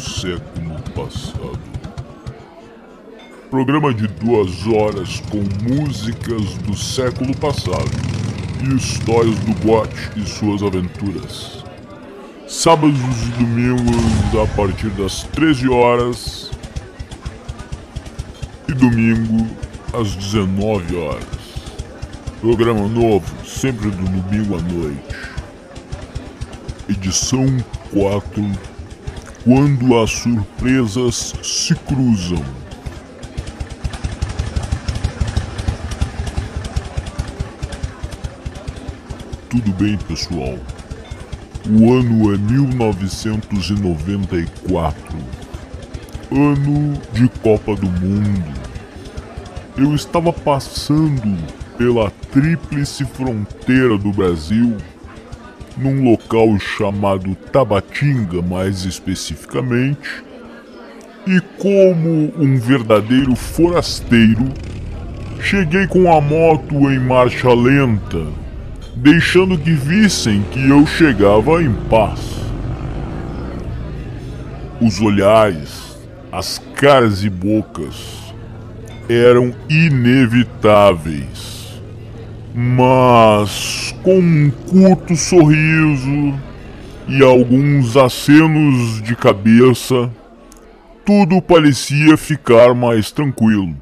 século passado. Programa de duas horas com músicas do século passado e histórias do gote e suas aventuras. Sábados e domingos a partir das 13 horas e domingo às 19 horas. Programa novo, sempre do domingo à noite. Edição 4 Quando as surpresas se cruzam. Tudo bem, pessoal? O ano é 1994, ano de Copa do Mundo. Eu estava passando pela tríplice fronteira do Brasil, num local chamado Tabatinga, mais especificamente, e como um verdadeiro forasteiro, cheguei com a moto em marcha lenta, deixando que vissem que eu chegava em paz. Os olhares, as caras e bocas eram inevitáveis mas com um curto sorriso e alguns acenos de cabeça, tudo parecia ficar mais tranquilo.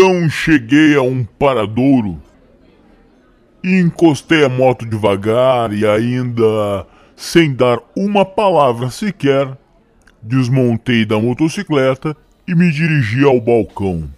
Então cheguei a um paradouro e encostei a moto devagar e ainda sem dar uma palavra sequer, desmontei da motocicleta e me dirigi ao balcão.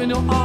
In your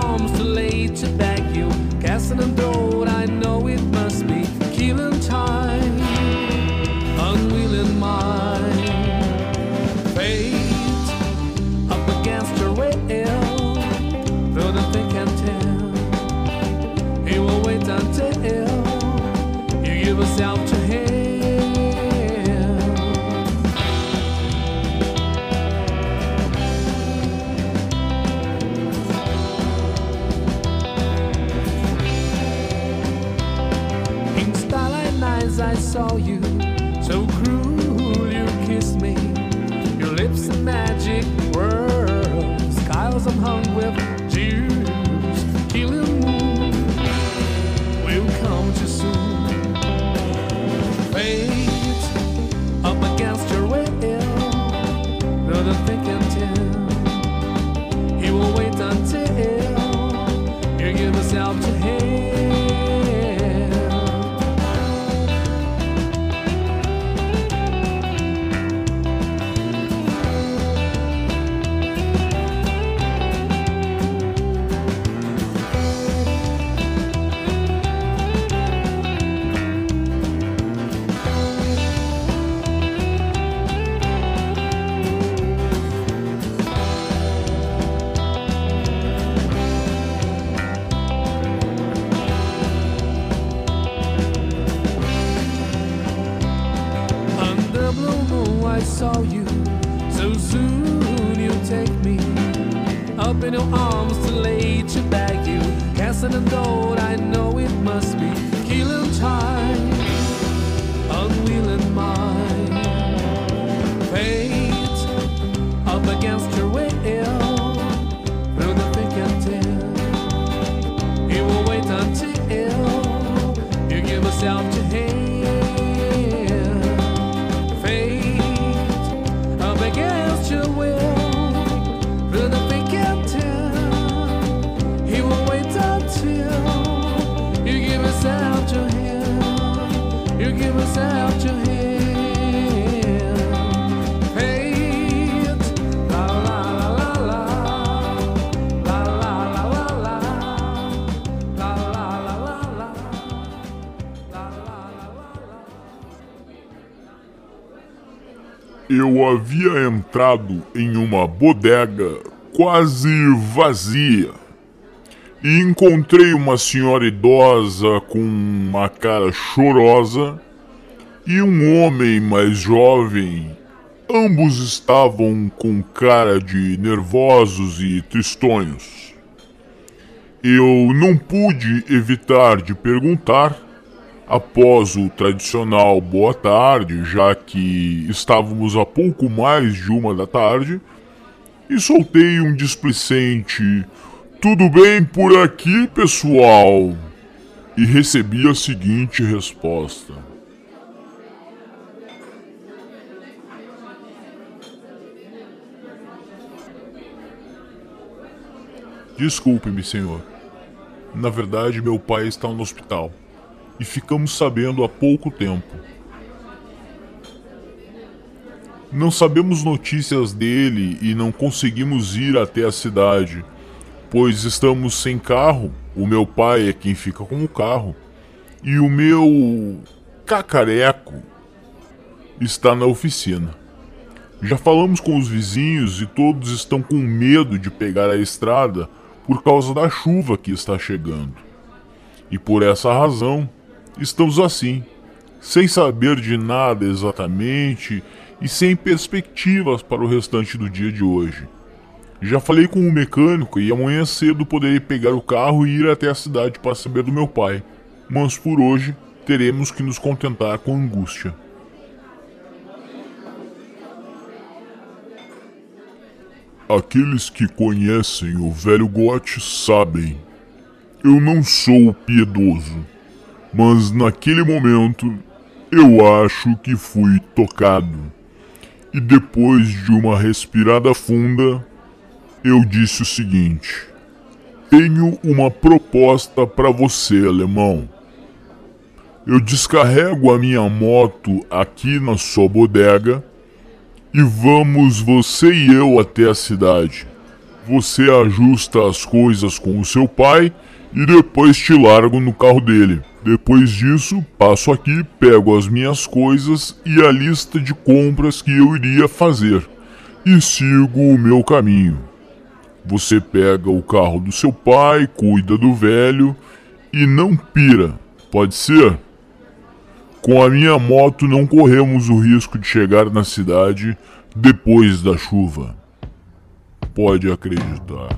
Eu havia entrado em uma bodega quase vazia e encontrei uma senhora idosa com uma cara chorosa e um homem mais jovem. Ambos estavam com cara de nervosos e tristonhos. Eu não pude evitar de perguntar após o tradicional boa tarde, já que estávamos a pouco mais de uma da tarde, e soltei um displicente: Tudo bem por aqui, pessoal? E recebi a seguinte resposta: Desculpe-me, senhor. Na verdade, meu pai está no hospital e ficamos sabendo há pouco tempo. Não sabemos notícias dele e não conseguimos ir até a cidade, pois estamos sem carro. O meu pai é quem fica com o carro e o meu cacareco está na oficina. Já falamos com os vizinhos e todos estão com medo de pegar a estrada por causa da chuva que está chegando. E por essa razão, estamos assim, sem saber de nada exatamente e sem perspectivas para o restante do dia de hoje. Já falei com o mecânico e amanhã cedo poderei pegar o carro e ir até a cidade para saber do meu pai, mas por hoje teremos que nos contentar com angústia. Aqueles que conhecem o velho Gotti sabem. Eu não sou piedoso, mas naquele momento eu acho que fui tocado. E depois de uma respirada funda, eu disse o seguinte: Tenho uma proposta para você, alemão. Eu descarrego a minha moto aqui na sua bodega e vamos você e eu até a cidade. Você ajusta as coisas com o seu pai e depois te largo no carro dele. Depois disso, passo aqui, pego as minhas coisas e a lista de compras que eu iria fazer e sigo o meu caminho. Você pega o carro do seu pai, cuida do velho e não pira, pode ser? Com a minha moto não corremos o risco de chegar na cidade depois da chuva. Pode acreditar.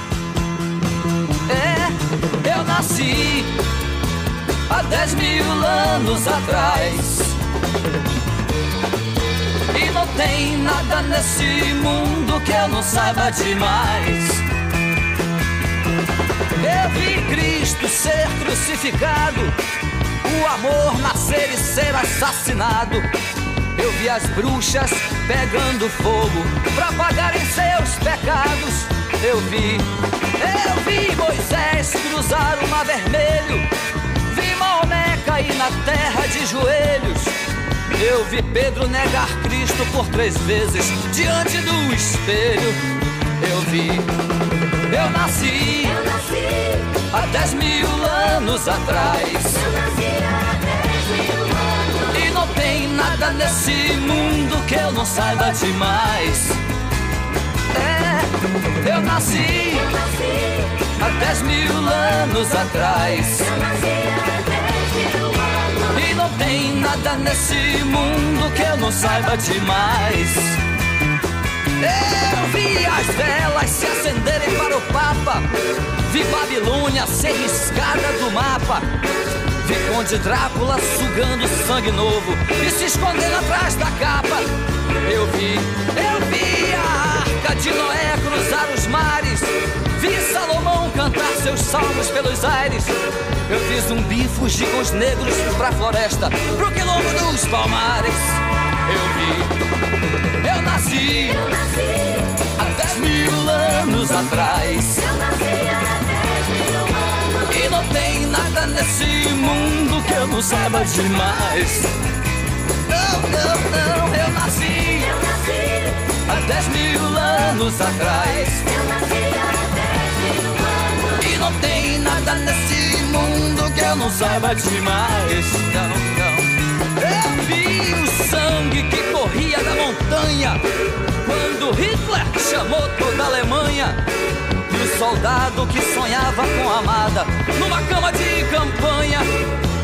Eu nasci há dez mil anos atrás. E não tem nada nesse mundo que eu não saiba demais. Eu vi Cristo ser crucificado, o amor nascer e ser assassinado. Eu vi as bruxas pegando fogo pra pagarem seus pecados. Eu vi, eu vi Moisés cruzar o mar vermelho. Vi Maomé cair na terra de joelhos. Eu vi Pedro negar Cristo por três vezes diante do espelho. Eu vi, eu nasci, Eu nasci, há dez mil anos atrás. eu nasci há dez mil anos. E não tem nada nesse mundo que eu não saiba demais. É, eu nasci Eu nasci, há dez mil anos atrás. eu nasci há dez mil anos. E não tem nada nesse mundo que eu não saiba demais. Eu vi as velas se acenderem para o Papa. Vi Babilônia ser riscada do mapa. Vi Conde Drácula sugando sangue novo e se escondendo atrás da capa. Eu vi, eu vi a arca de Noé cruzar os mares. Vi Salomão cantar seus salmos pelos aires. Eu vi zumbi fugir com os negros pra floresta, pro quilombo dos palmares. Eu vi, eu nasci Eu nasci, há dez mil anos atrás. eu nasci há dez mil anos. E não tem nada nesse mundo que eu não saiba demais. Não, não, não, eu nasci dez mil anos atrás. eu nasci há mil anos. E não tem nada nesse mundo que eu não saiba demais. Não, não. Eu vi o sangue que corria da montanha quando Hitler chamou toda a Alemanha. E o soldado que sonhava com a amada numa cama de campanha.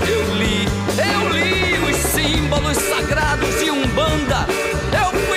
Eu li, eu li os símbolos sagrados de Umbanda. Eu fui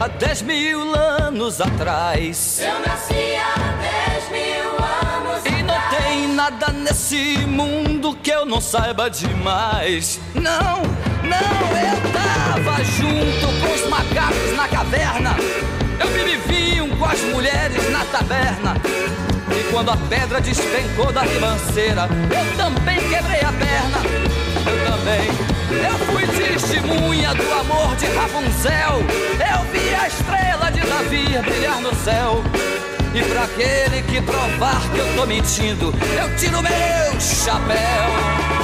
há dez mil anos atrás. eu nasci há dez mil anos E não atrás. tem nada nesse mundo que eu não saiba demais. Não, não, eu tava junto com os macacos na caverna. Eu bebi vinho com as mulheres na taberna. Quando a pedra despencou da ribanceira, eu também quebrei a perna. Eu também. Eu fui testemunha do amor de Rapunzel. Eu vi a estrela de Davi brilhar no céu. E pra aquele que provar que eu tô mentindo, eu tiro meu chapéu.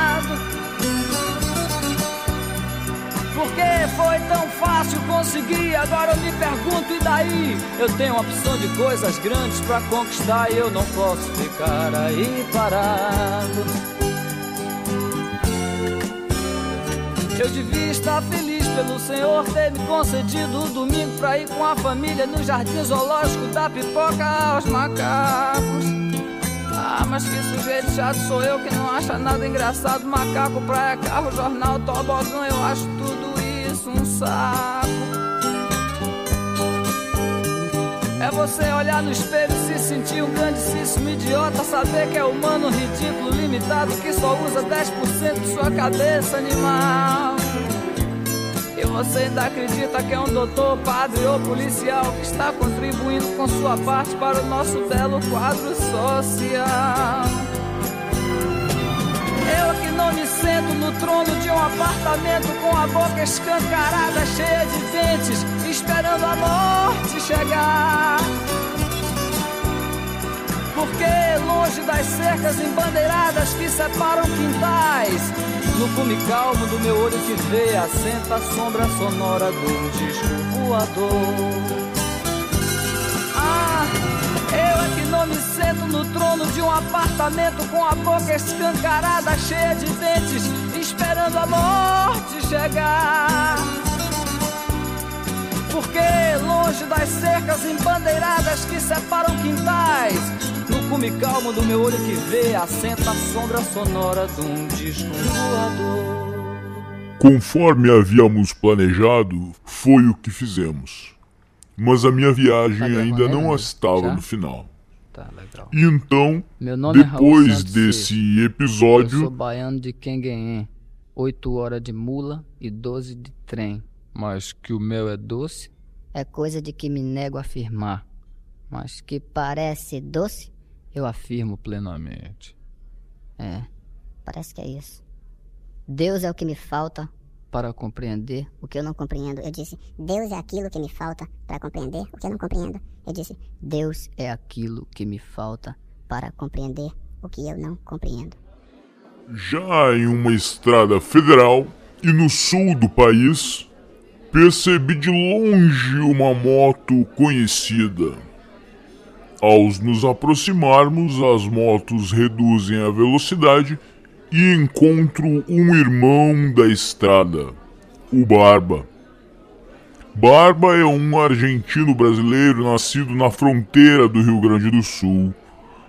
Porque foi tão fácil conseguir, agora eu me pergunto, e daí? Eu tenho opção de coisas grandes pra conquistar e eu não posso ficar aí parado. Eu devia estar feliz pelo Senhor ter me concedido o domingo pra ir com a família no jardim zoológico da pipoca aos macacos. Ah, mas que sujeito chato sou eu que não acha nada engraçado. Macaco, praia, carro, jornal, tobogã, eu acho tudo um saco. É você olhar no espelho se sentir um grandíssimo idiota. Saber que é humano, ridículo, limitado, que só usa 10% de sua cabeça animal. E você ainda acredita que é um doutor, padre ou policial que está contribuindo com sua parte para o nosso belo quadro social. Eu que não me sento no trono de um apartamento com a boca escancarada, cheia de dentes, esperando a morte chegar. Porque longe das cercas embandeiradas que separam quintais, no cume calmo do meu olho que vê, assenta a sombra sonora do disco voador. É que não me sento no trono de um apartamento com a boca escancarada, cheia de dentes, esperando a morte chegar. Porque longe das cercas embandeiradas que separam quintais, no cume calmo do meu olho que vê, assenta a sombra sonora de um disco voador. Conforme havíamos planejado, foi o que fizemos. Mas a minha viagem Tá ainda não estava no final. Tá legal. Então, Meu nome é Raul depois Santos desse Eu episódio, sou baiano de Quenguenhém. Oito horas de mula e doze de trem. Mas que o meu é doce? É coisa de que me nego a afirmar. Mas que Parece doce? eu afirmo plenamente. É, Parece que é isso. Deus é o que me falta, para compreender, o que eu não compreendo. Eu disse, Deus é aquilo que me falta para compreender o que eu não compreendo. Eu disse, Deus é aquilo que me falta. para compreender o que eu não compreendo. já em uma estrada federal e no sul do país, percebi de longe uma moto conhecida. Ao nos aproximarmos, as motos reduzem a velocidade e encontro um irmão da estrada, o Barba. Barba é um argentino brasileiro nascido na fronteira do Rio Grande do Sul,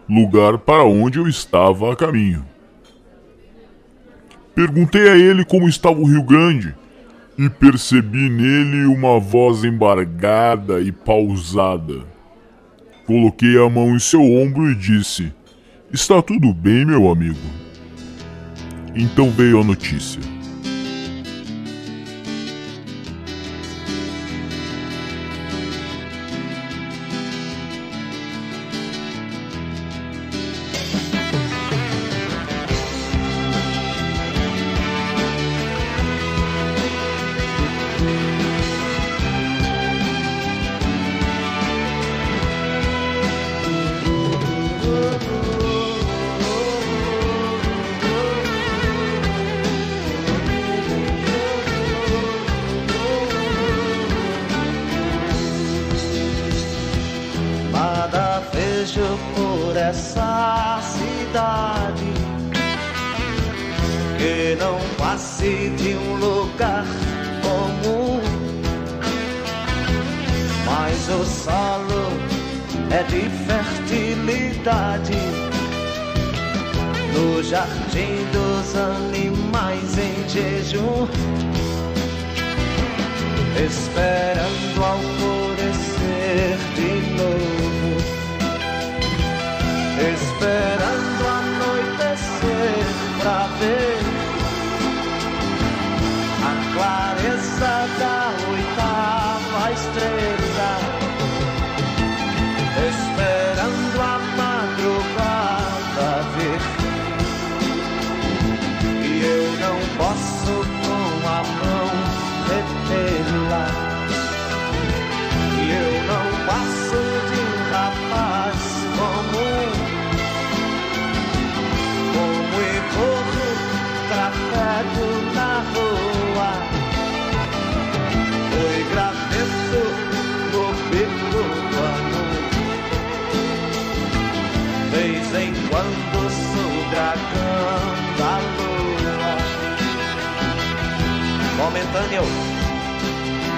lugar para onde eu estava a caminho. Perguntei a ele como estava o Rio Grande e percebi nele uma voz embargada e pausada. Coloquei a mão em seu ombro e disse: Está tudo bem, meu amigo? Então veio a notícia.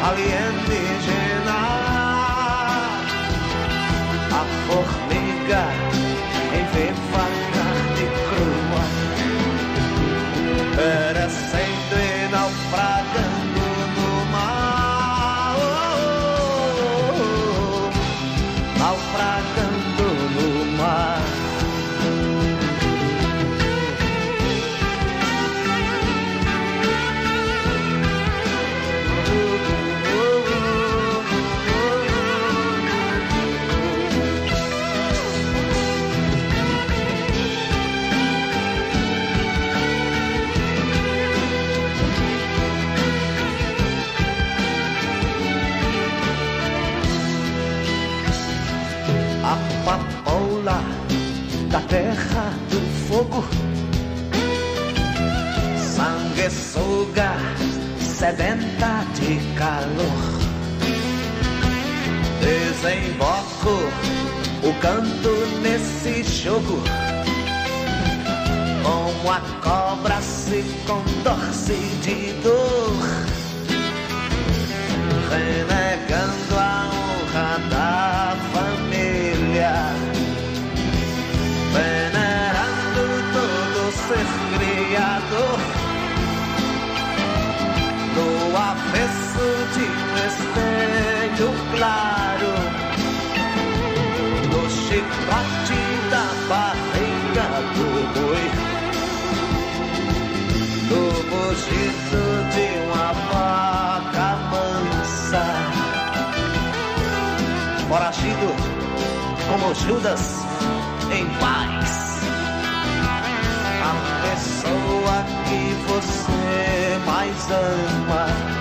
Alienígena. A formiga em fogo. Sanguessuga, sedenta de calor. Desemboco o canto nesse jogo. Como a cobra se contorce de dor renegando a espelho claro, no chicote da barriga do boi do mugido de uma vaca mansa. Foragido como Judas em paz. A pessoa que você mais ama.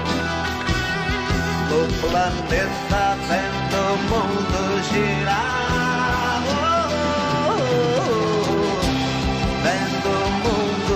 No planeta vendo o mundo girar. Oh, oh, oh, vendo o mundo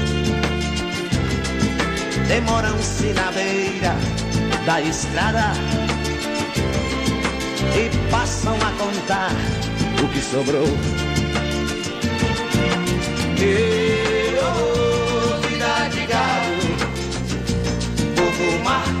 Demoram-se na beira da estrada e passam a contar o que sobrou. E, oh, vida de gado, povo marcado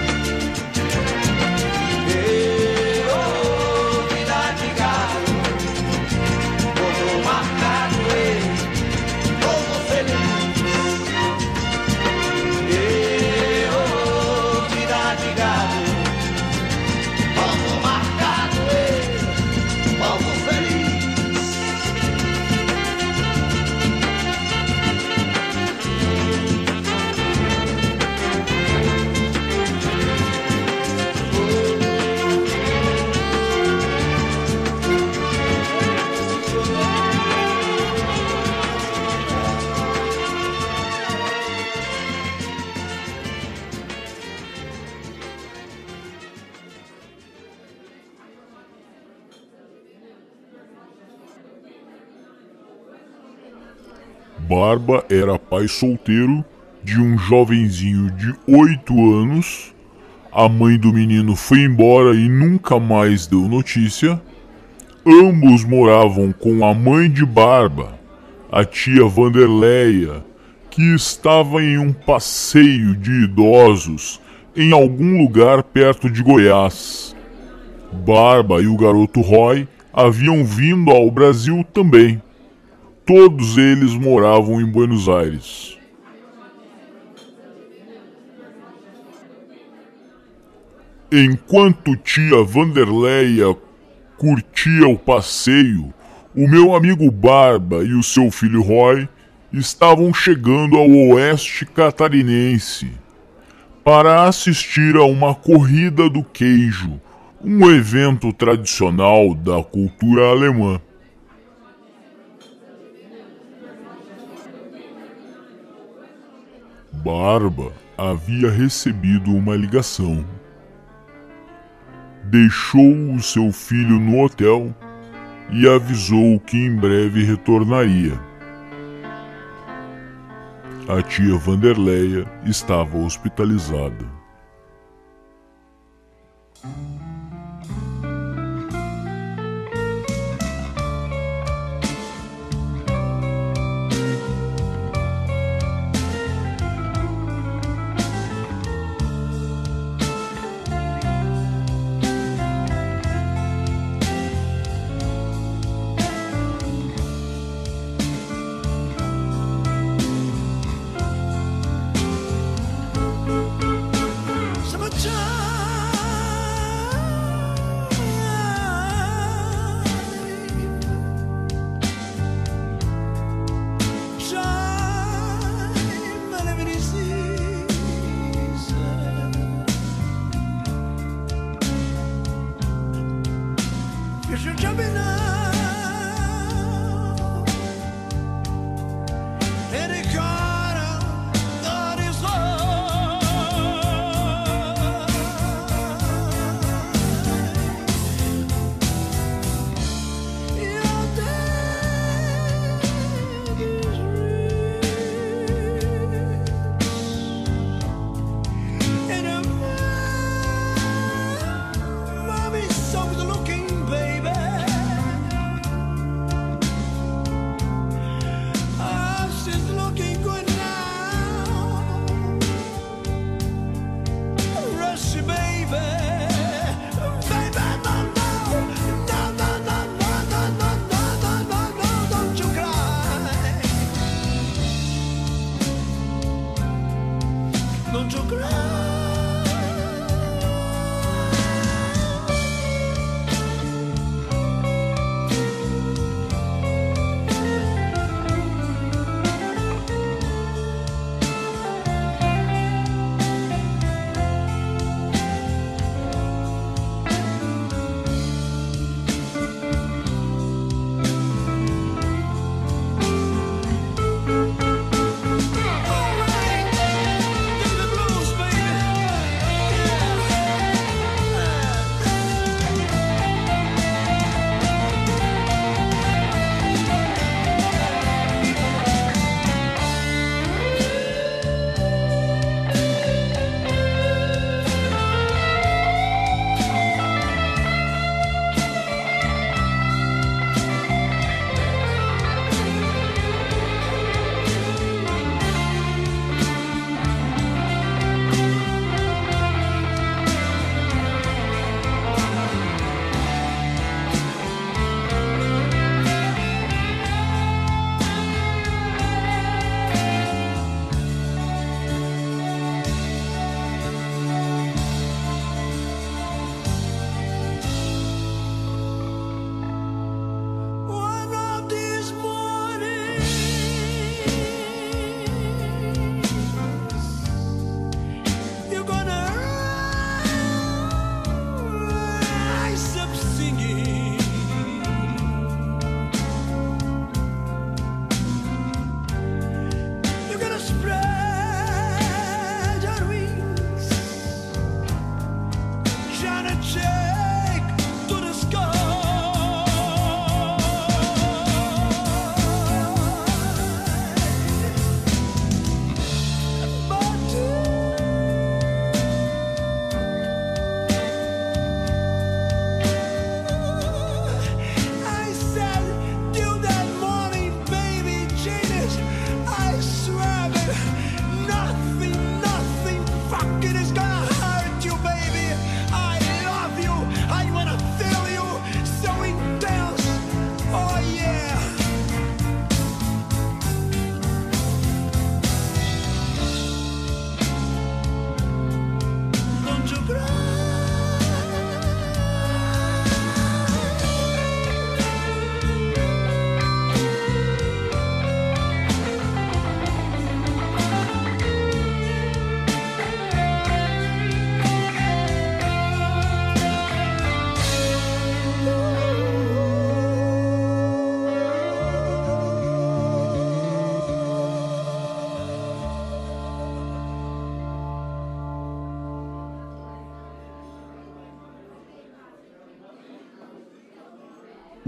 Barba era pai solteiro de um jovenzinho de 8 anos. A mãe do menino foi embora e nunca mais deu notícia. Ambos moravam com a mãe de Barba, a tia Vanderleia, que estava em um passeio de idosos em algum lugar perto de Goiás. Barba e o garoto Roy haviam vindo ao Brasil também. Todos eles moravam em Buenos Aires. Enquanto tia Vanderleia curtia o passeio, o meu amigo Barba e o seu filho Roy estavam chegando ao oeste catarinense para assistir a uma corrida do queijo, um evento tradicional da cultura alemã. Barba havia recebido uma ligação. Deixou o seu filho no hotel e avisou que em breve retornaria. A tia Vanderleia estava hospitalizada.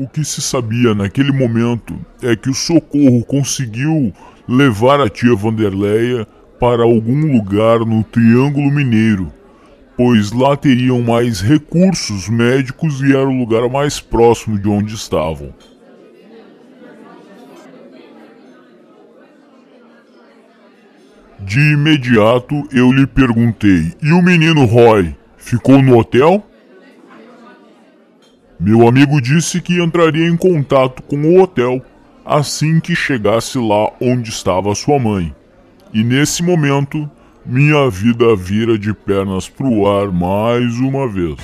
O que se sabia naquele momento é que o socorro conseguiu levar a tia Vanderleia para algum lugar no Triângulo Mineiro, pois lá teriam mais recursos médicos e era o lugar mais próximo de onde estavam. De imediato eu lhe perguntei: E o menino Roy ficou no hotel? Meu amigo disse que entraria em contato com o hotel assim que chegasse lá onde estava sua mãe. E nesse momento, minha vida vira de pernas pro ar mais uma vez.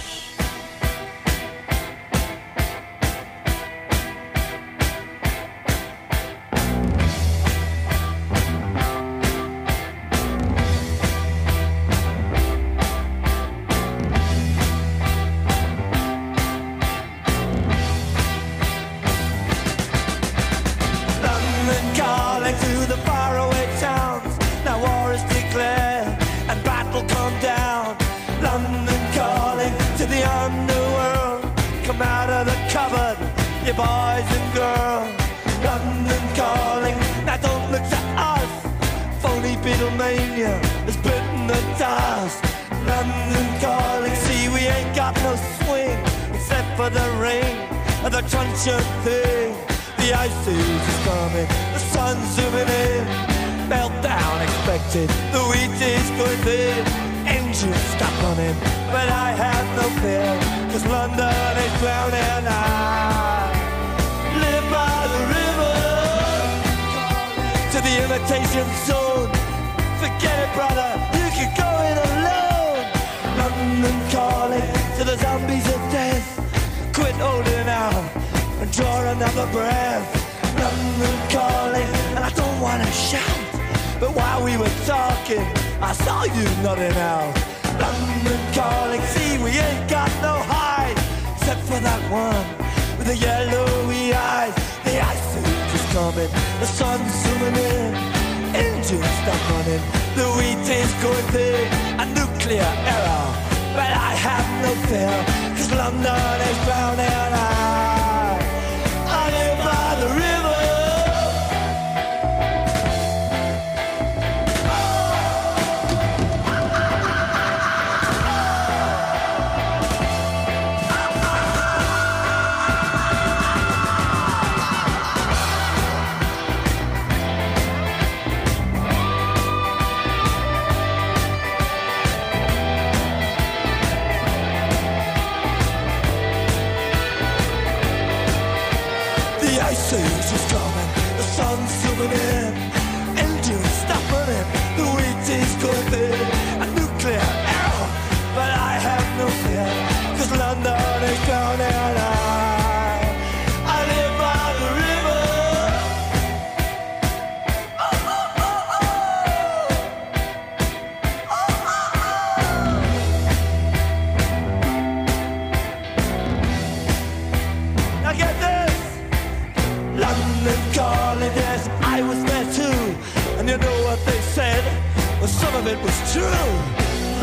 Was true.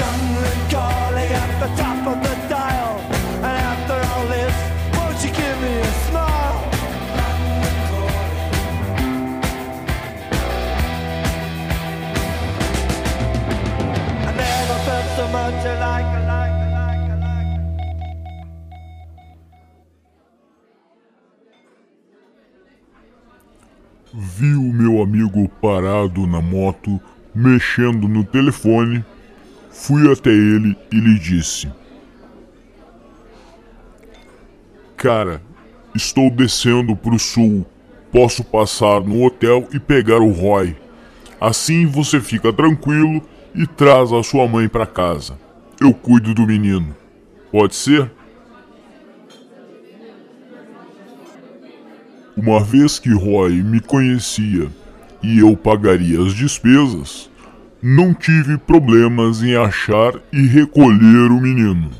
London calling at the top of the dial. And after all this, won't you give me a smile? I never felt so much alike. Vi o meu amigo parado na moto, mexendo no telefone. Fui até ele e lhe disse: Cara, estou descendo pro sul. Posso passar no hotel e pegar o Roy. Assim você fica tranquilo e traz a sua mãe para casa. Eu cuido do menino. Pode ser? Uma vez que Roy me conhecia e eu pagaria as despesas, não tive problemas em achar e recolher o menino.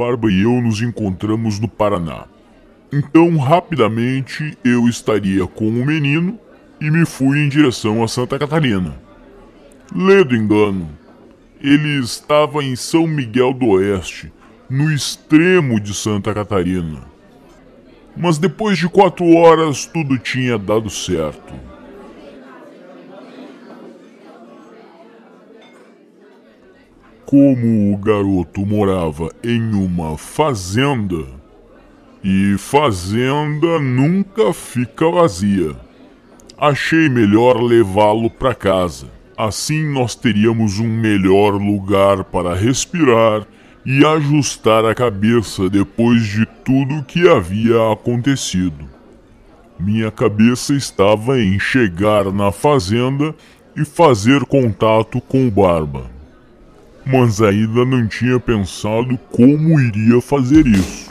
Barba e eu nos encontramos no Paraná. Então, rapidamente, eu estaria com o menino e me fui em direção a Santa Catarina. Ledo engano. Ele estava em São Miguel do Oeste, no extremo de Santa Catarina. Mas depois de quatro horas, tudo tinha dado certo. como o garoto morava em uma fazenda, e fazenda nunca fica vazia, achei melhor levá-lo para casa. Assim nós teríamos um melhor lugar para respirar e ajustar a cabeça depois de tudo que havia acontecido. Minha cabeça estava em chegar na fazenda e fazer contato com o Barba mas ainda não tinha pensado como iria fazer isso.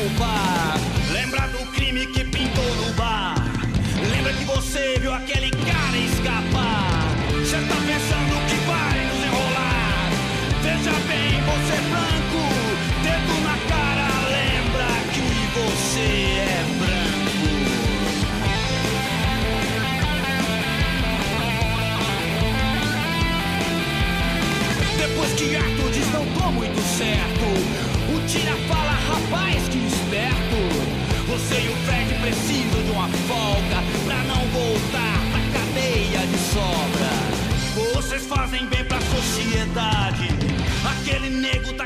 Culpar. Lembra do crime que pintou no bar? Lembra que você viu aquele cara escapar? Você tá pensando que vai nos enrolar? Veja bem, você é branco, dedo na cara, lembra que você é branco. Depois que Arthur diz não tô muito certo, o tira fala, rapaz, fazem bem pra sociedade. Aquele nego tá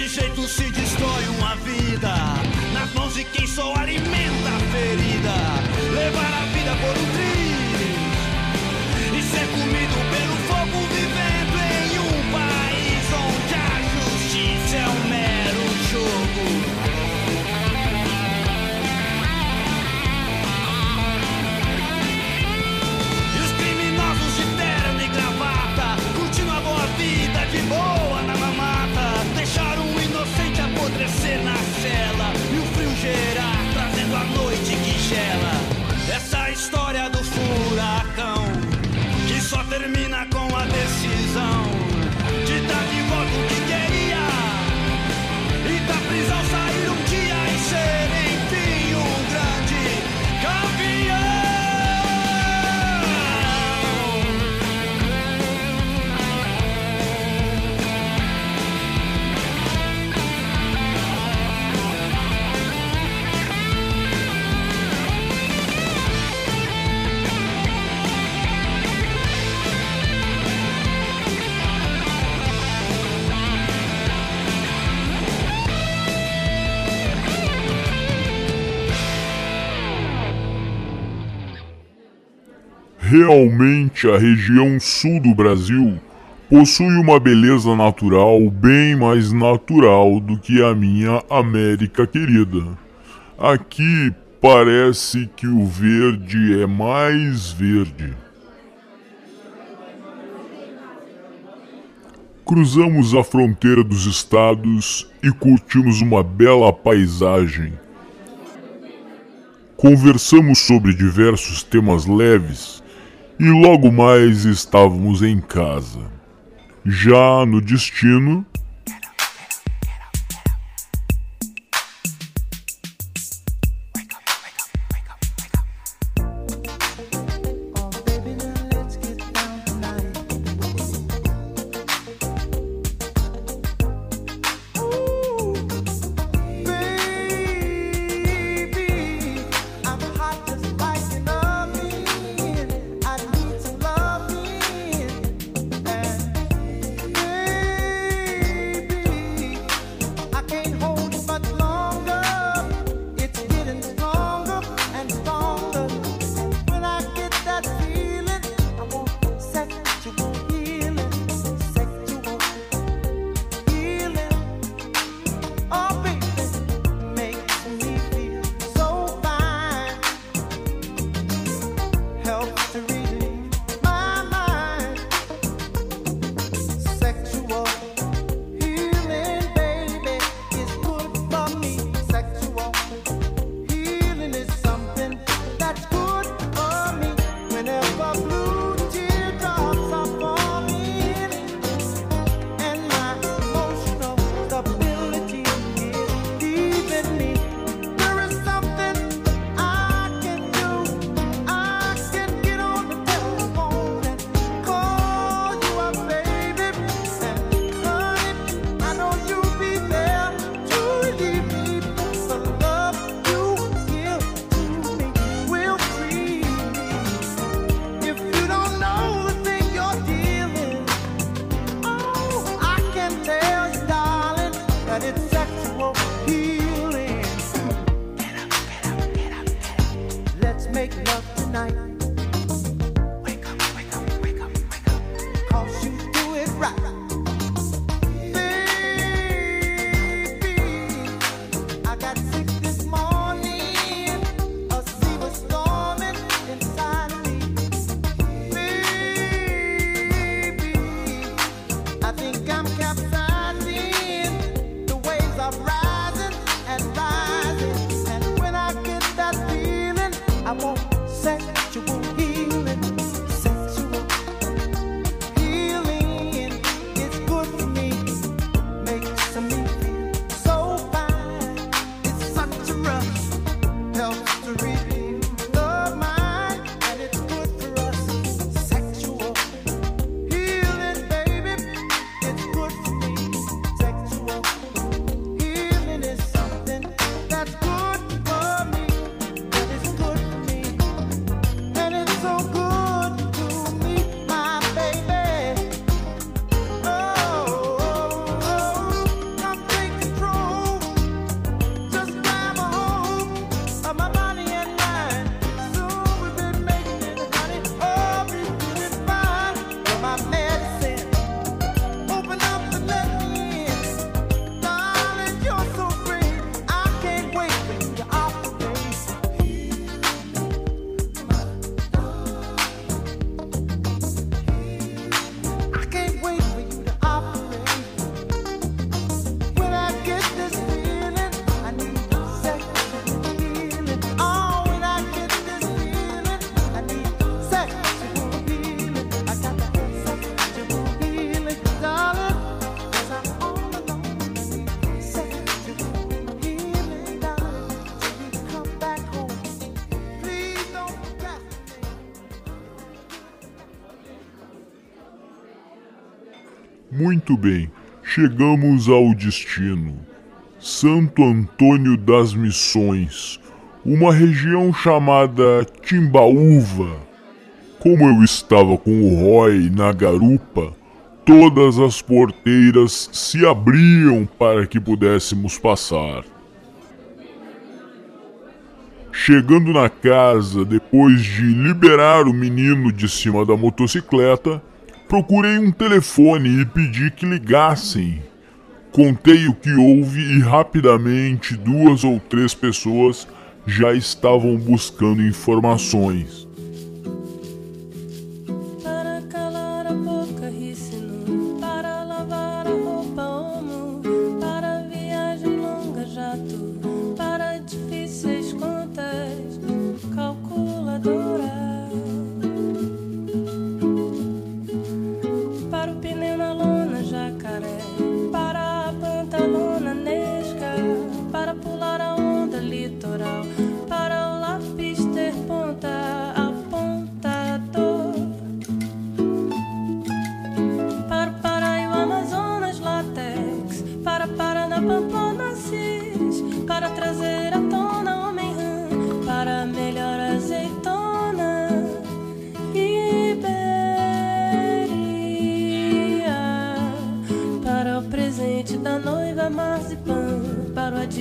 Desse jeito se destrói uma vida. Nas mãos de quem só alimenta a ferida. Levar a vida por um triz. E ser comido Realmente a região sul do Brasil possui uma beleza natural bem mais natural do que a minha América querida. Aqui parece que o verde é mais verde. Cruzamos a fronteira dos estados e curtimos uma bela paisagem. Conversamos sobre diversos temas leves e logo mais estávamos em casa. Já no destino, Muito bem, chegamos ao destino. Santo Antônio das Missões, uma região chamada Timbaúva. Como eu estava com o Roy na garupa, todas as porteiras se abriam para que pudéssemos passar. Chegando na casa, depois de liberar o menino de cima da motocicleta, procurei um telefone e pedi que ligassem. Contei o que houve e rapidamente duas ou três pessoas já estavam buscando informações.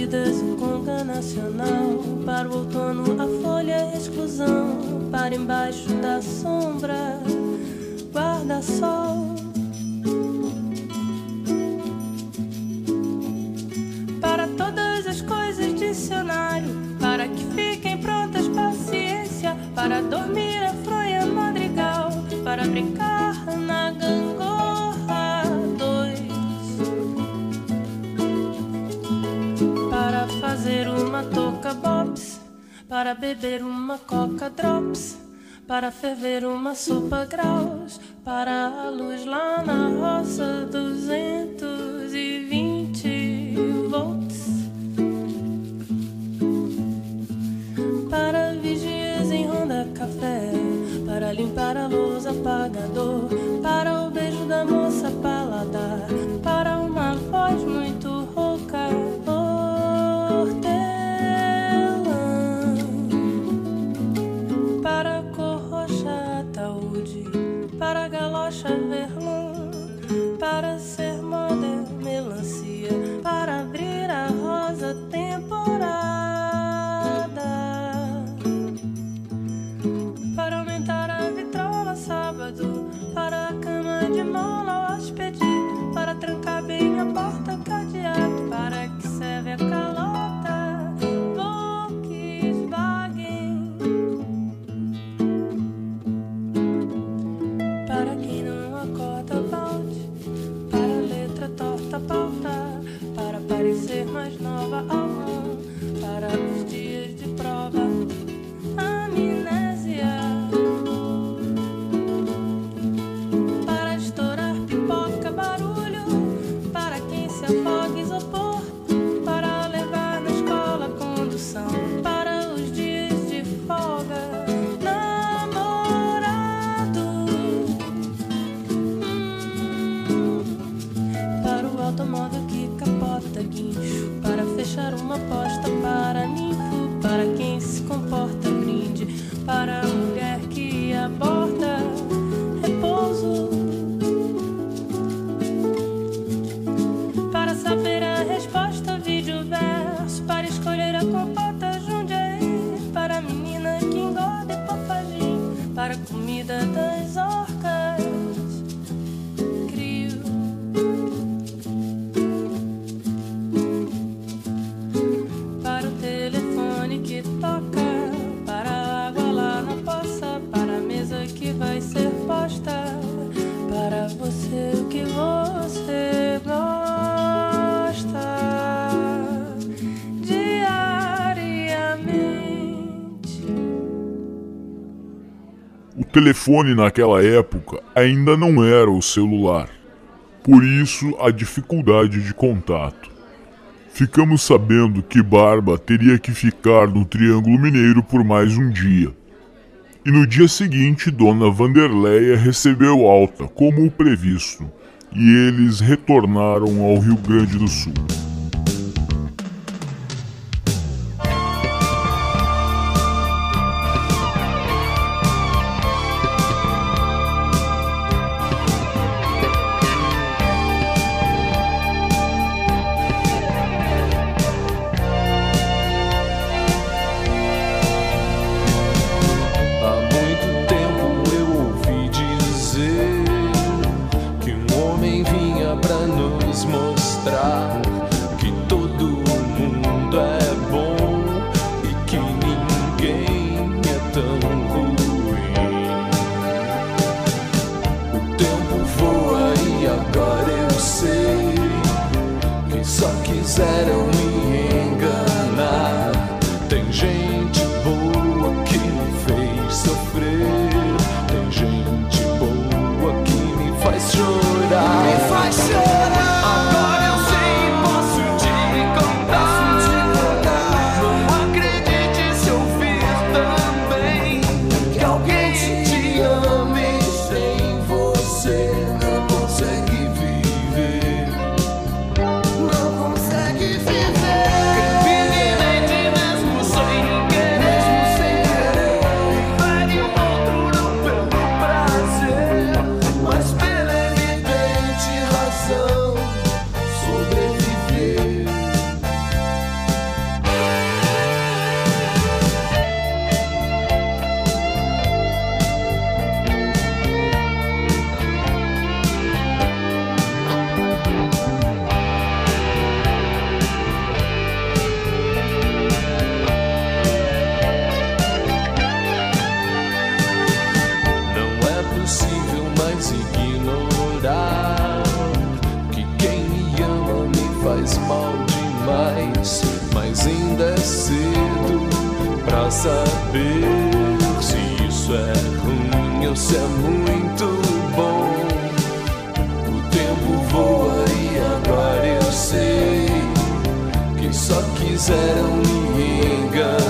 Para o Nacional. Para o outono a folha exclusão. Para embaixo da sombra Guarda-sol para todas as coisas dicionário, para que fiquem prontas paciência, para dormir bops, para beber uma coca drops. Para ferver uma sopa graus, para a luz lá na roça, 220 volts. Para vigias em ronda café, para limpar a luz apagador, para o beijo da moça paladar, telefone naquela época ainda não era o celular, por isso a dificuldade de contato. Ficamos sabendo que Barba teria que ficar no Triângulo Mineiro por mais um dia. E no dia seguinte, Dona Vanderleia recebeu alta, como o previsto, e eles retornaram ao Rio Grande do Sul. isso é muito bom. O tempo voa e agora eu sei. que só quiseram me enganar.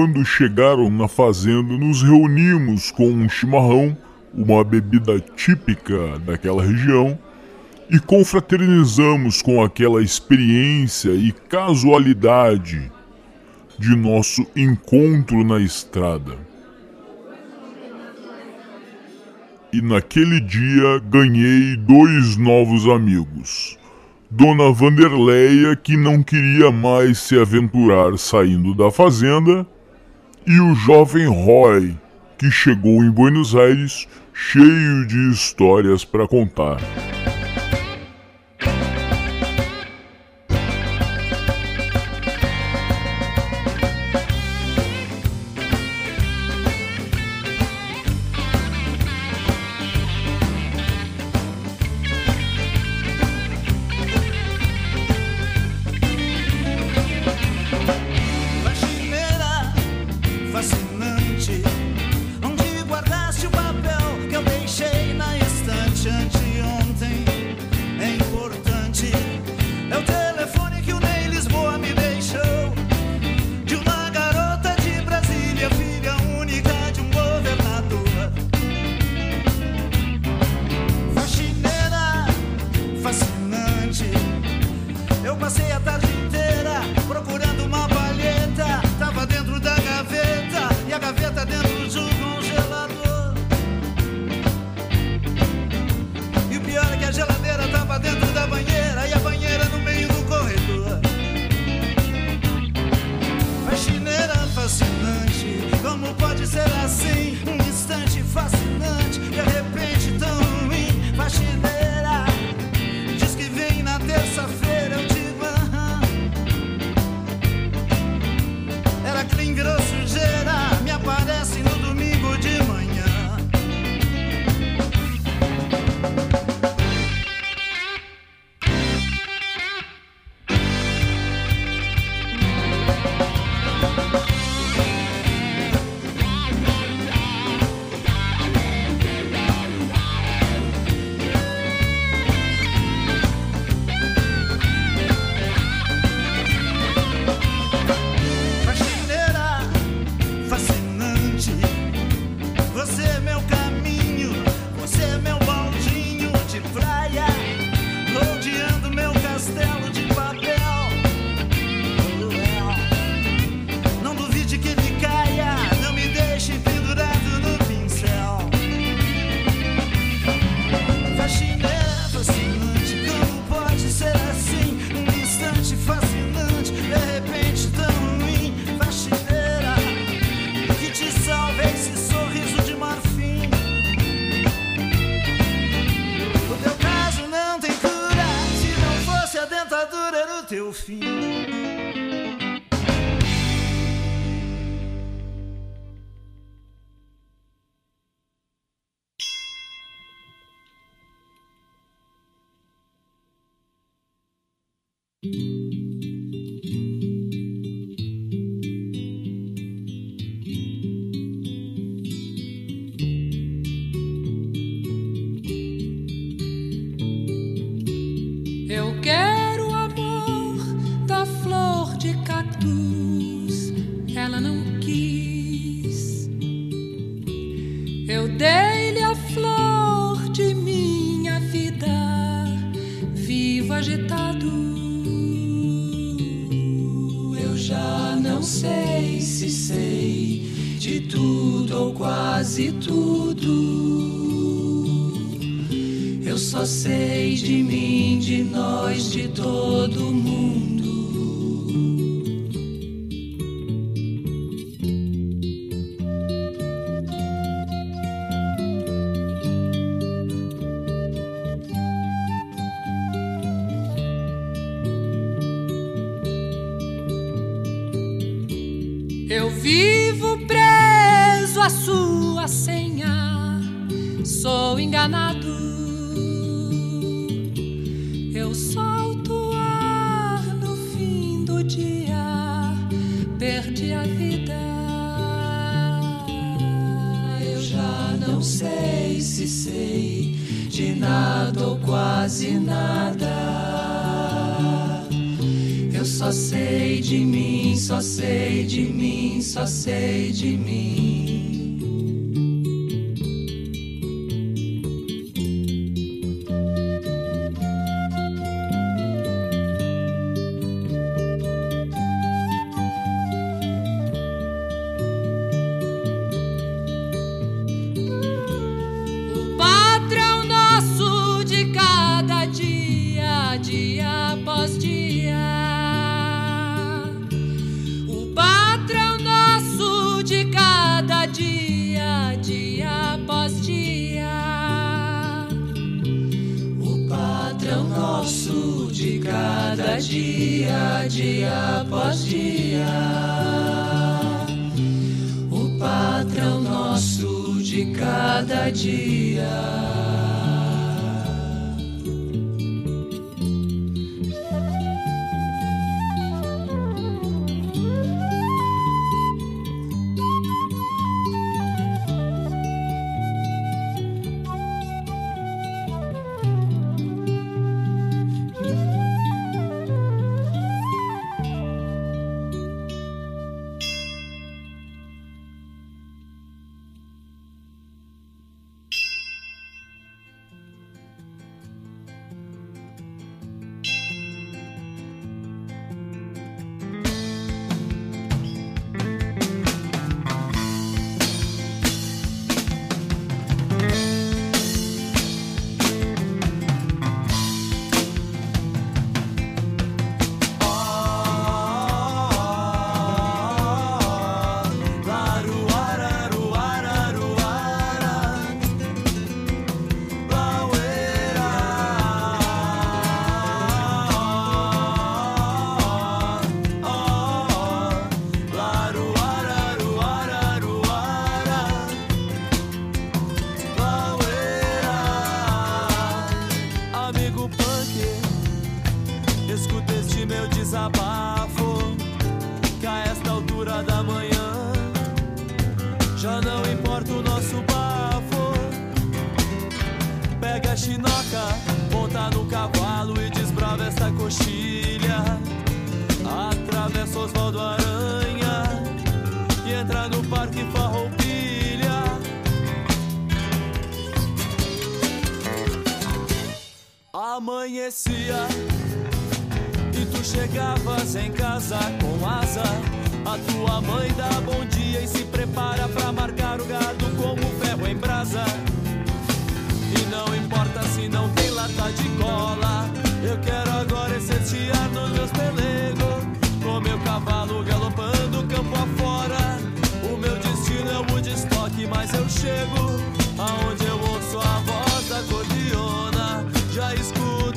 quando chegaram na fazenda, nos reunimos com um chimarrão, uma bebida típica daquela região, e confraternizamos com aquela experiência e casualidade de nosso encontro na estrada. E naquele dia ganhei dois novos amigos. Dona Vanderleia, que não queria mais se aventurar saindo da fazenda, e o jovem Roy, que chegou em Buenos Aires cheio de histórias para contar. Quase tudo. Eu só sei de mim, de nós, de todo mundo. Eu vivo preso à sua senha, sou enganado. Eu solto ar no fim do dia, perdi a vida. Eu já não sei se sei de nada ou quase nada. Eu só sei de mim, só sei de mim, só sei de mim.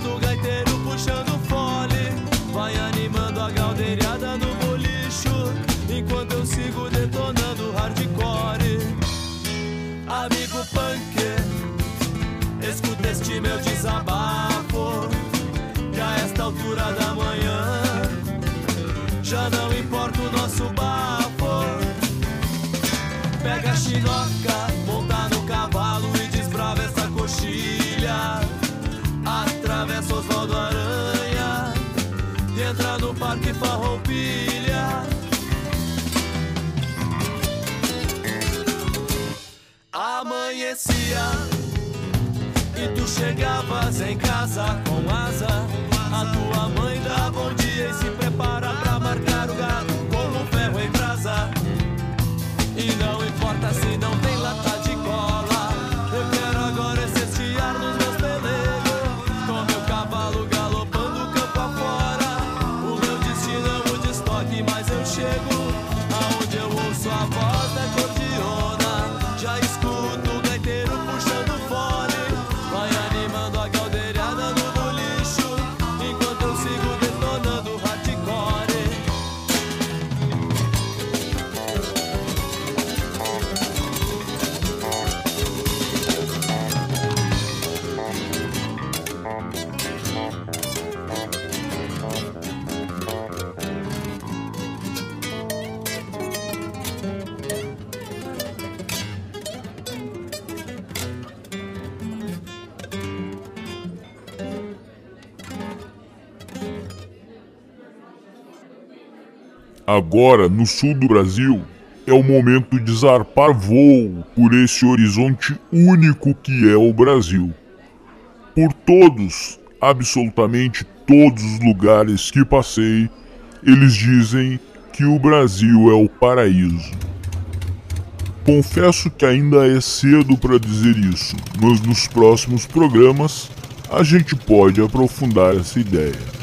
Escuto o gaiteiro puxando fole. Vai animando a galdeirada no bolicho. Enquanto eu sigo detonando hardcore. Amigo punk, escuta este meu desabafo. Que a esta altura da manhã já não Parque Farroupilha. Amanhecia e tu chegavas em casa com asa. A tua mãe dá bom dia e se prepara pra marcar Agora, no sul do Brasil, é o momento de zarpar voo por esse horizonte único que é o Brasil. Por todos, absolutamente todos os lugares que passei, eles dizem que o Brasil é o paraíso. Confesso que ainda é cedo para dizer isso, mas nos próximos programas a gente pode aprofundar essa ideia.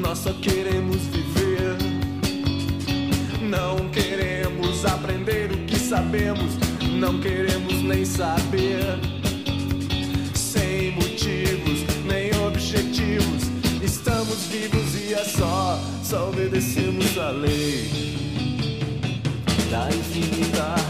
nós só queremos viver. Não queremos aprender o que sabemos, não queremos nem saber. Sem motivos nem objetivos, estamos vivos e é só, só obedecemos a lei da infinita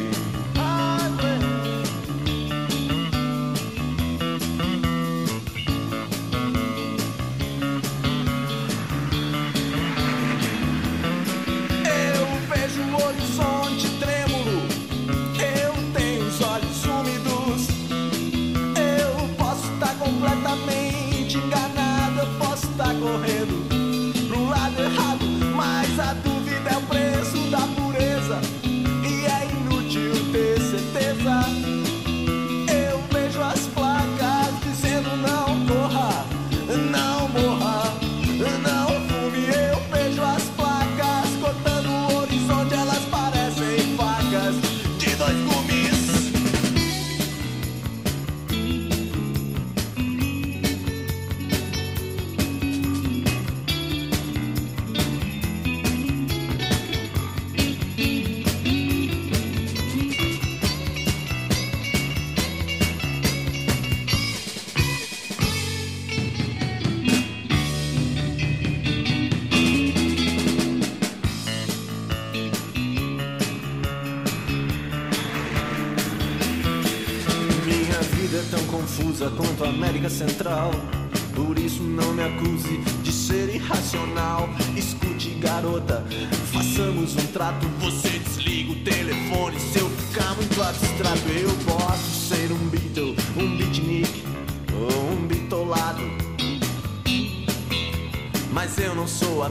Posso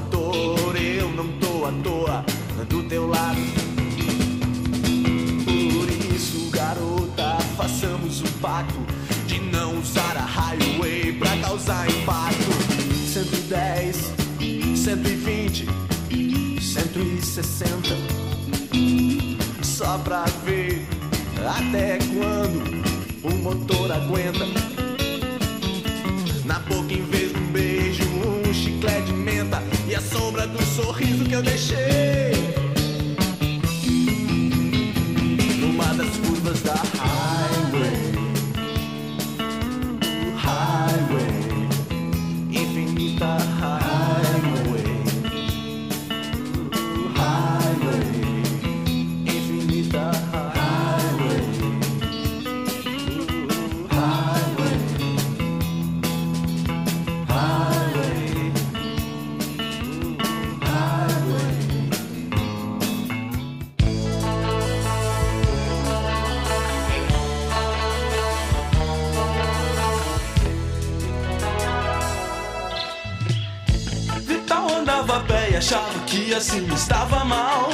ator, eu não tô à toa do teu lado. Por isso, garota, façamos um pacto de não usar a highway pra causar impacto. 110, 120, 160. Só pra ver até quando o motor aguenta. A sombra do sorriso que eu deixei. Numa das curvas da que assim estava mal.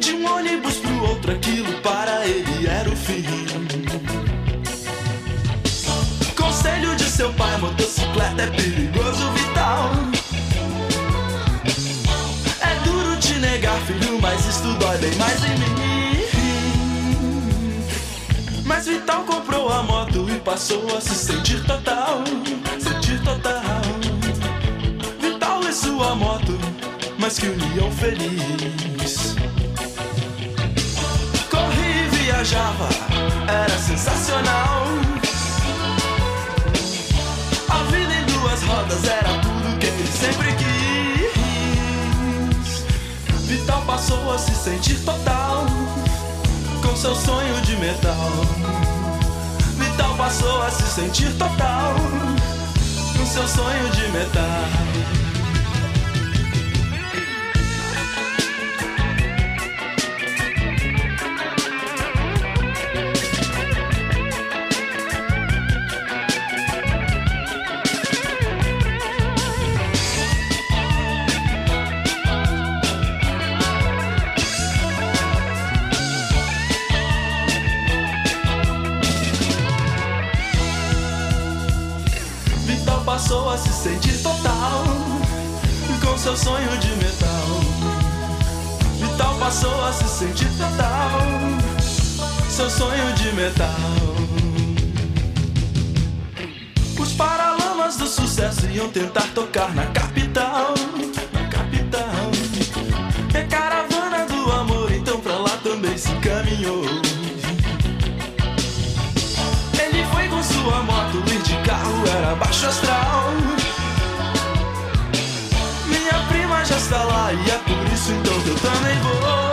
De um ônibus pro outro, aquilo para ele era o fim. Conselho de seu pai: motocicleta é perigoso, Vital. É duro te negar, filho, mas isso dói bem mais em mim. Mas Vital comprou a moto e passou a se sentir total, sua moto, mas que união feliz. Corri e viajava, era sensacional. A vida em duas rodas era tudo que ele sempre quis. Vital passou a se sentir total com seu sonho de metal. Vital passou a se sentir total com seu sonho de metal. Passou a se sentir total, seu sonho de metal. Os paralamas do sucesso iam tentar tocar na capital, na capital. A caravana do amor então pra lá também se encaminhou. Ele foi com sua moto, ir de carro era baixo astral. Minha prima já está lá e é por isso então que eu também vou.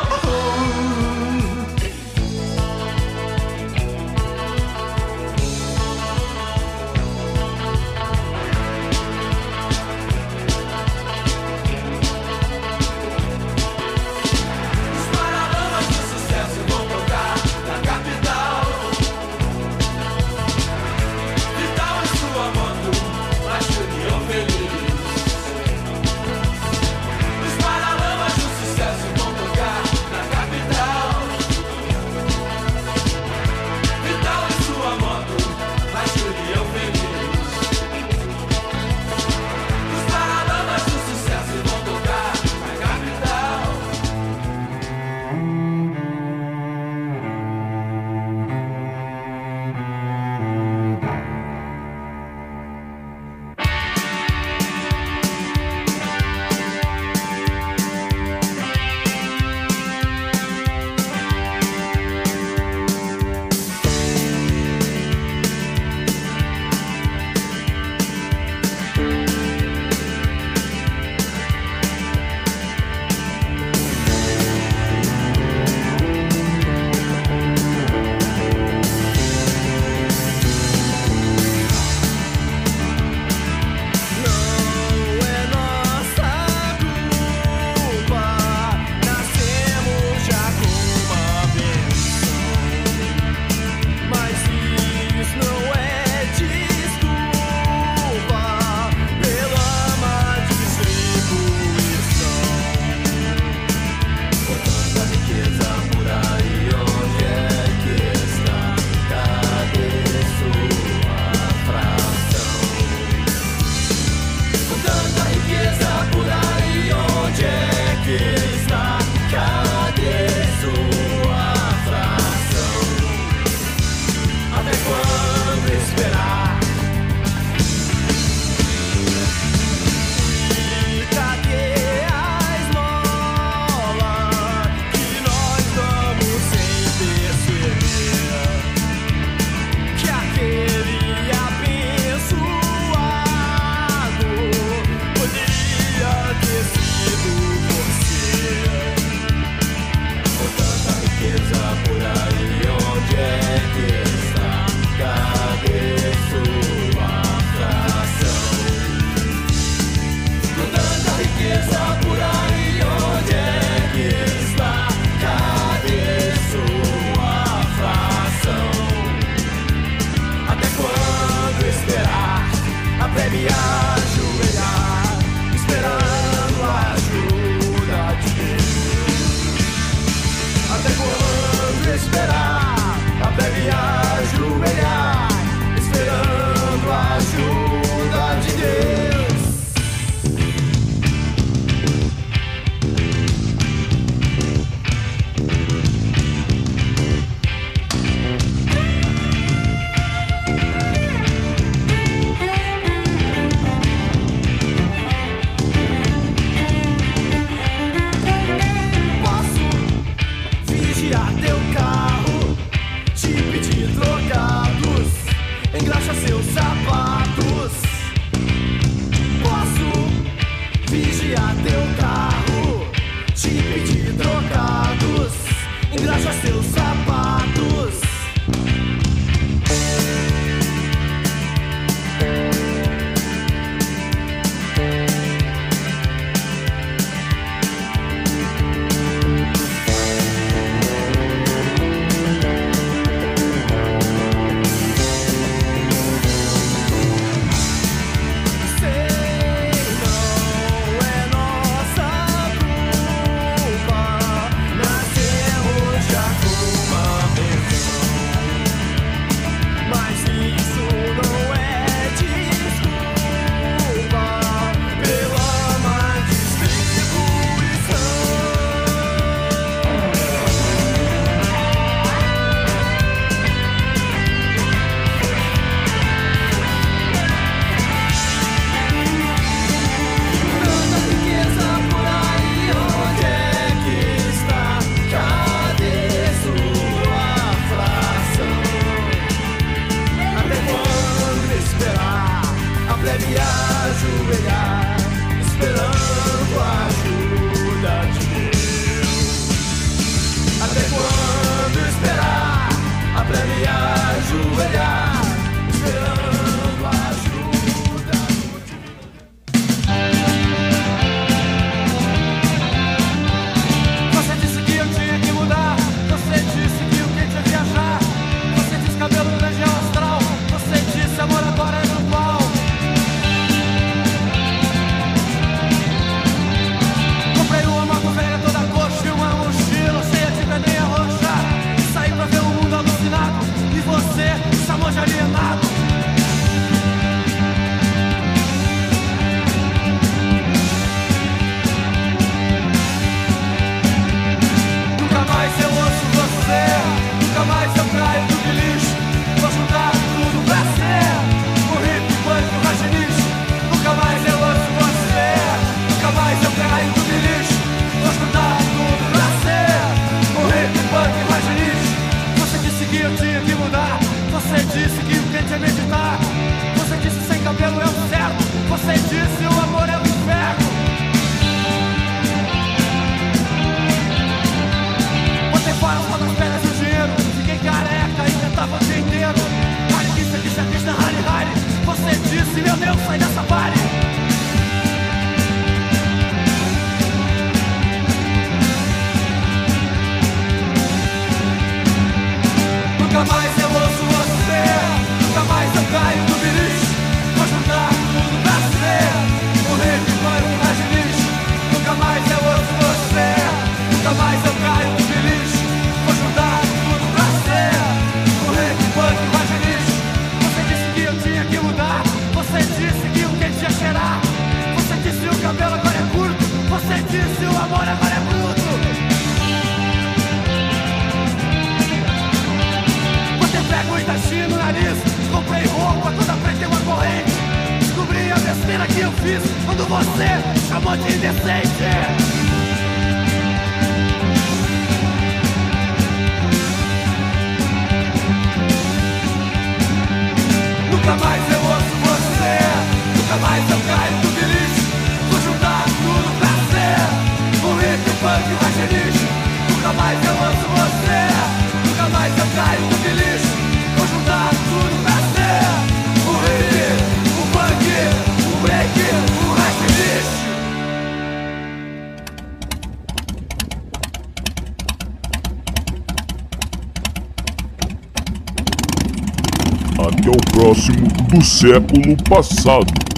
Próximo do século passado.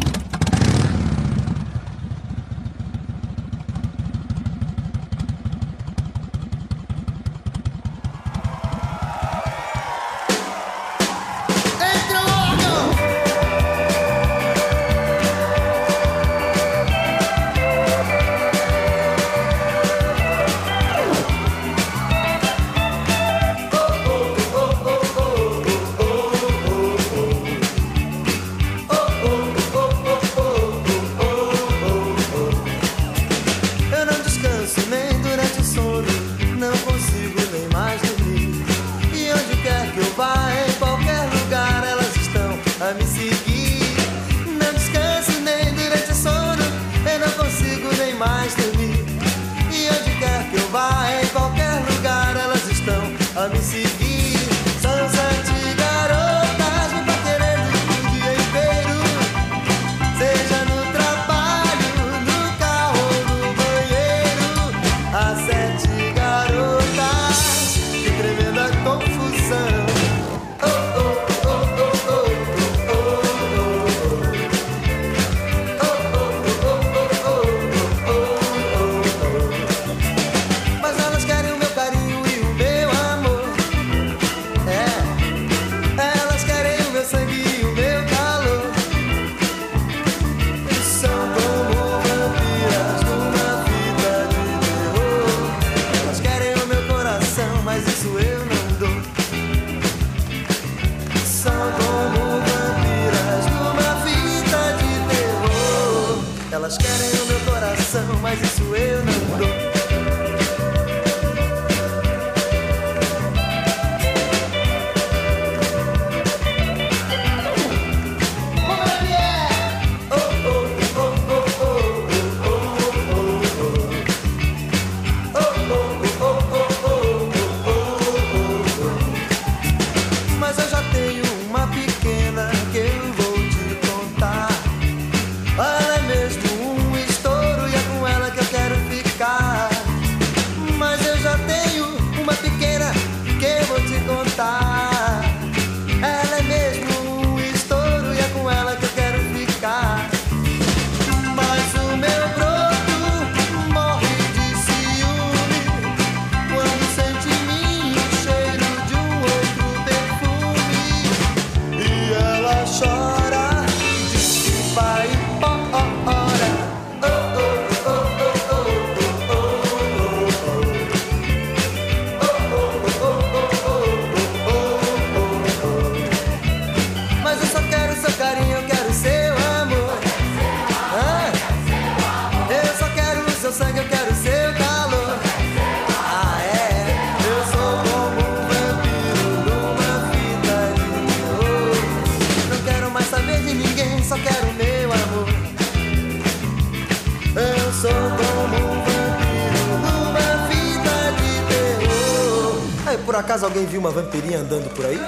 viu uma vampirinha andando por aí? Não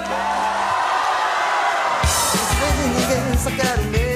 ninguém, só quero mesmo.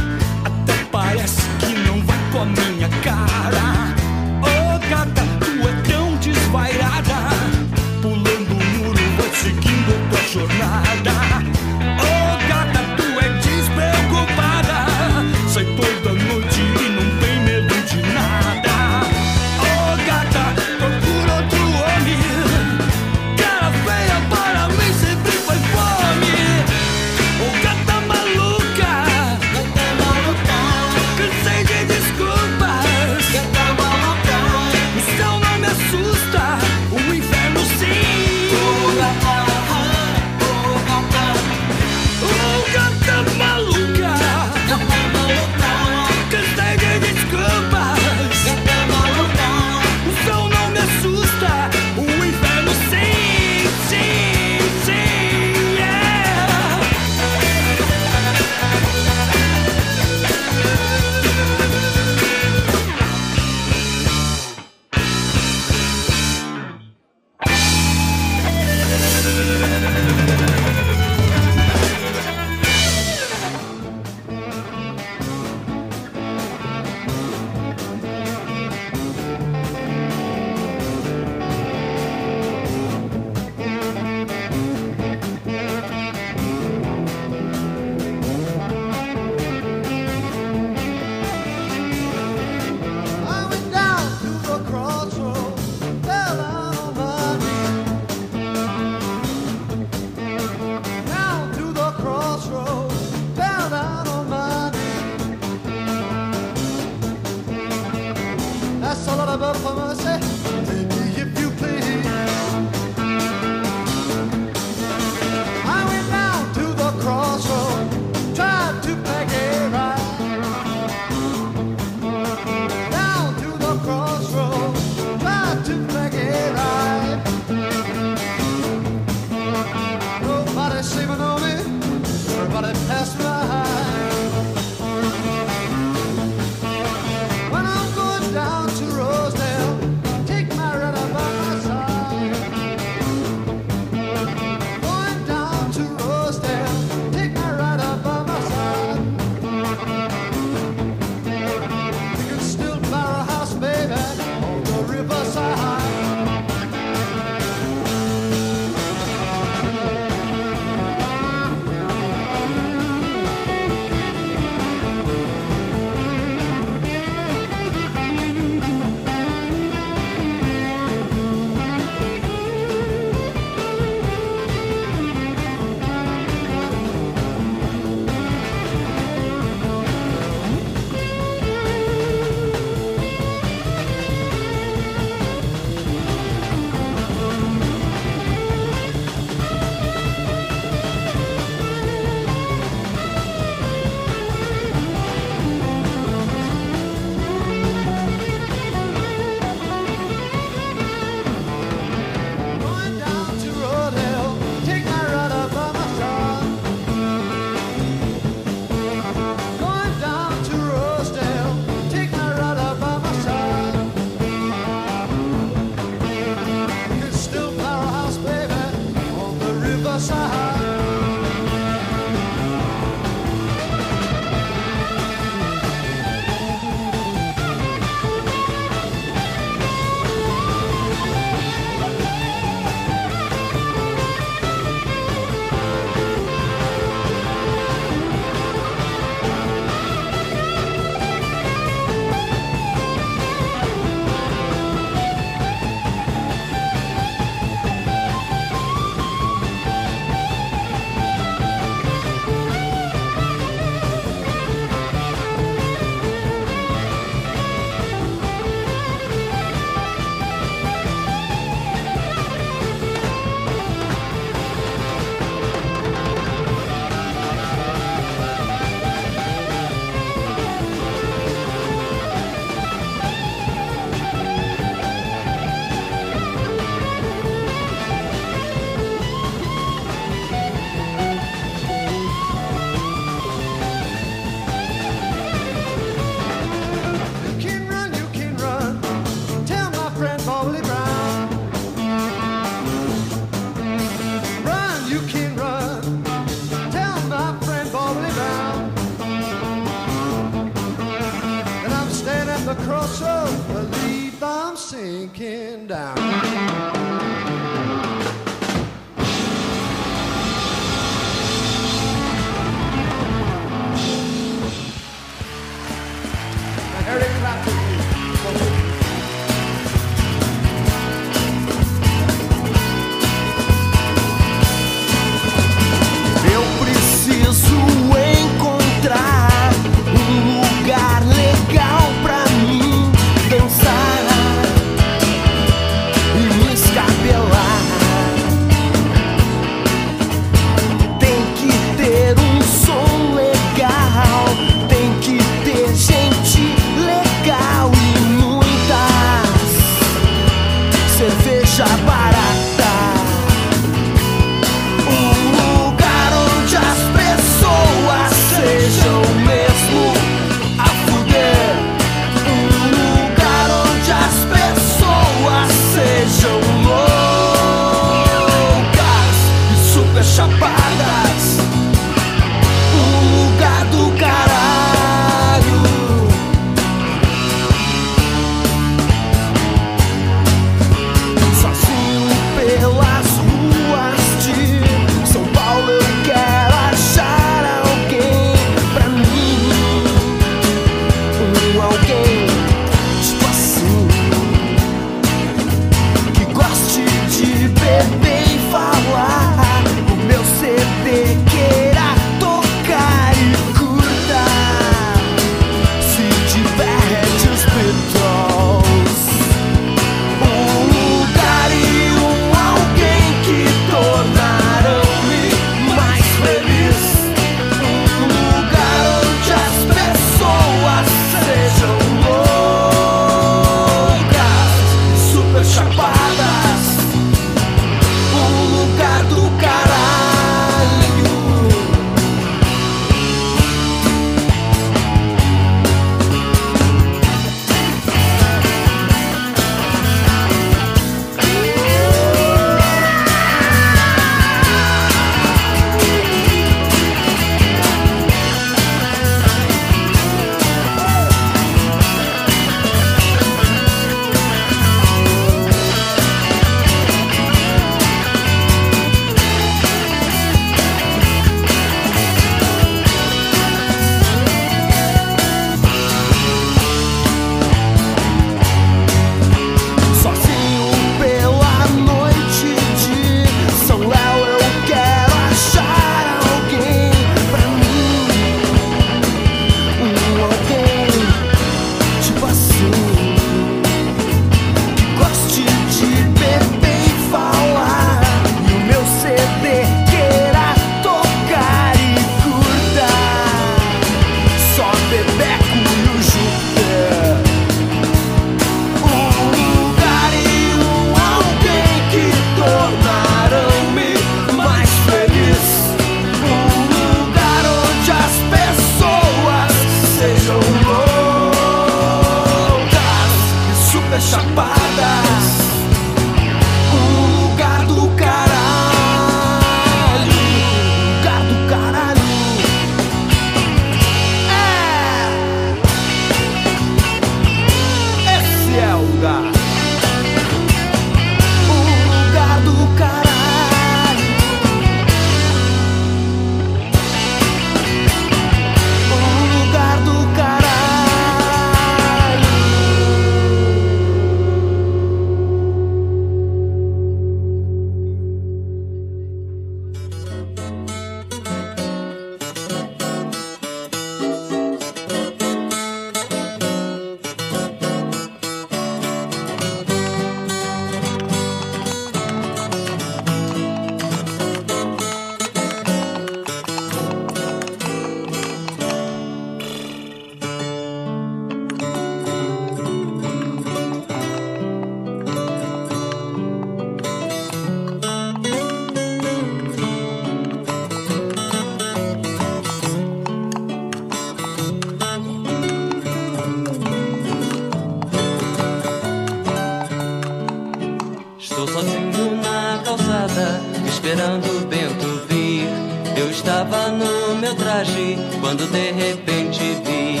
Quando de repente vi.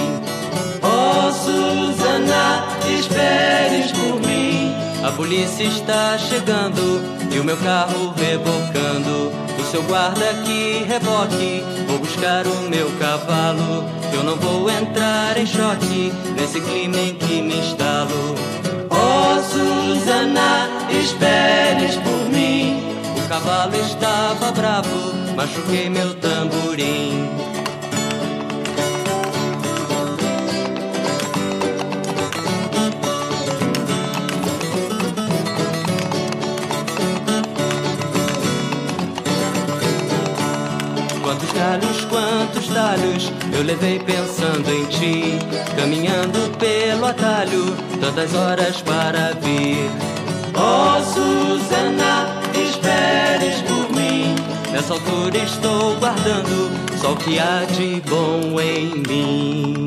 Oh, Susana, esperes por mim. A polícia está chegando e o meu carro rebocando. O seu guarda aqui reboque, vou buscar o meu cavalo. Eu não vou entrar em choque nesse clima em que me instalo. Oh, Susana, esperes por mim. O cavalo estava bravo, machuquei meu tamborim. Eu levei pensando em ti, caminhando pelo atalho, tantas horas para vir. Oh, Susana, esperes por mim. Nessa altura estou guardando só o que há de bom em mim.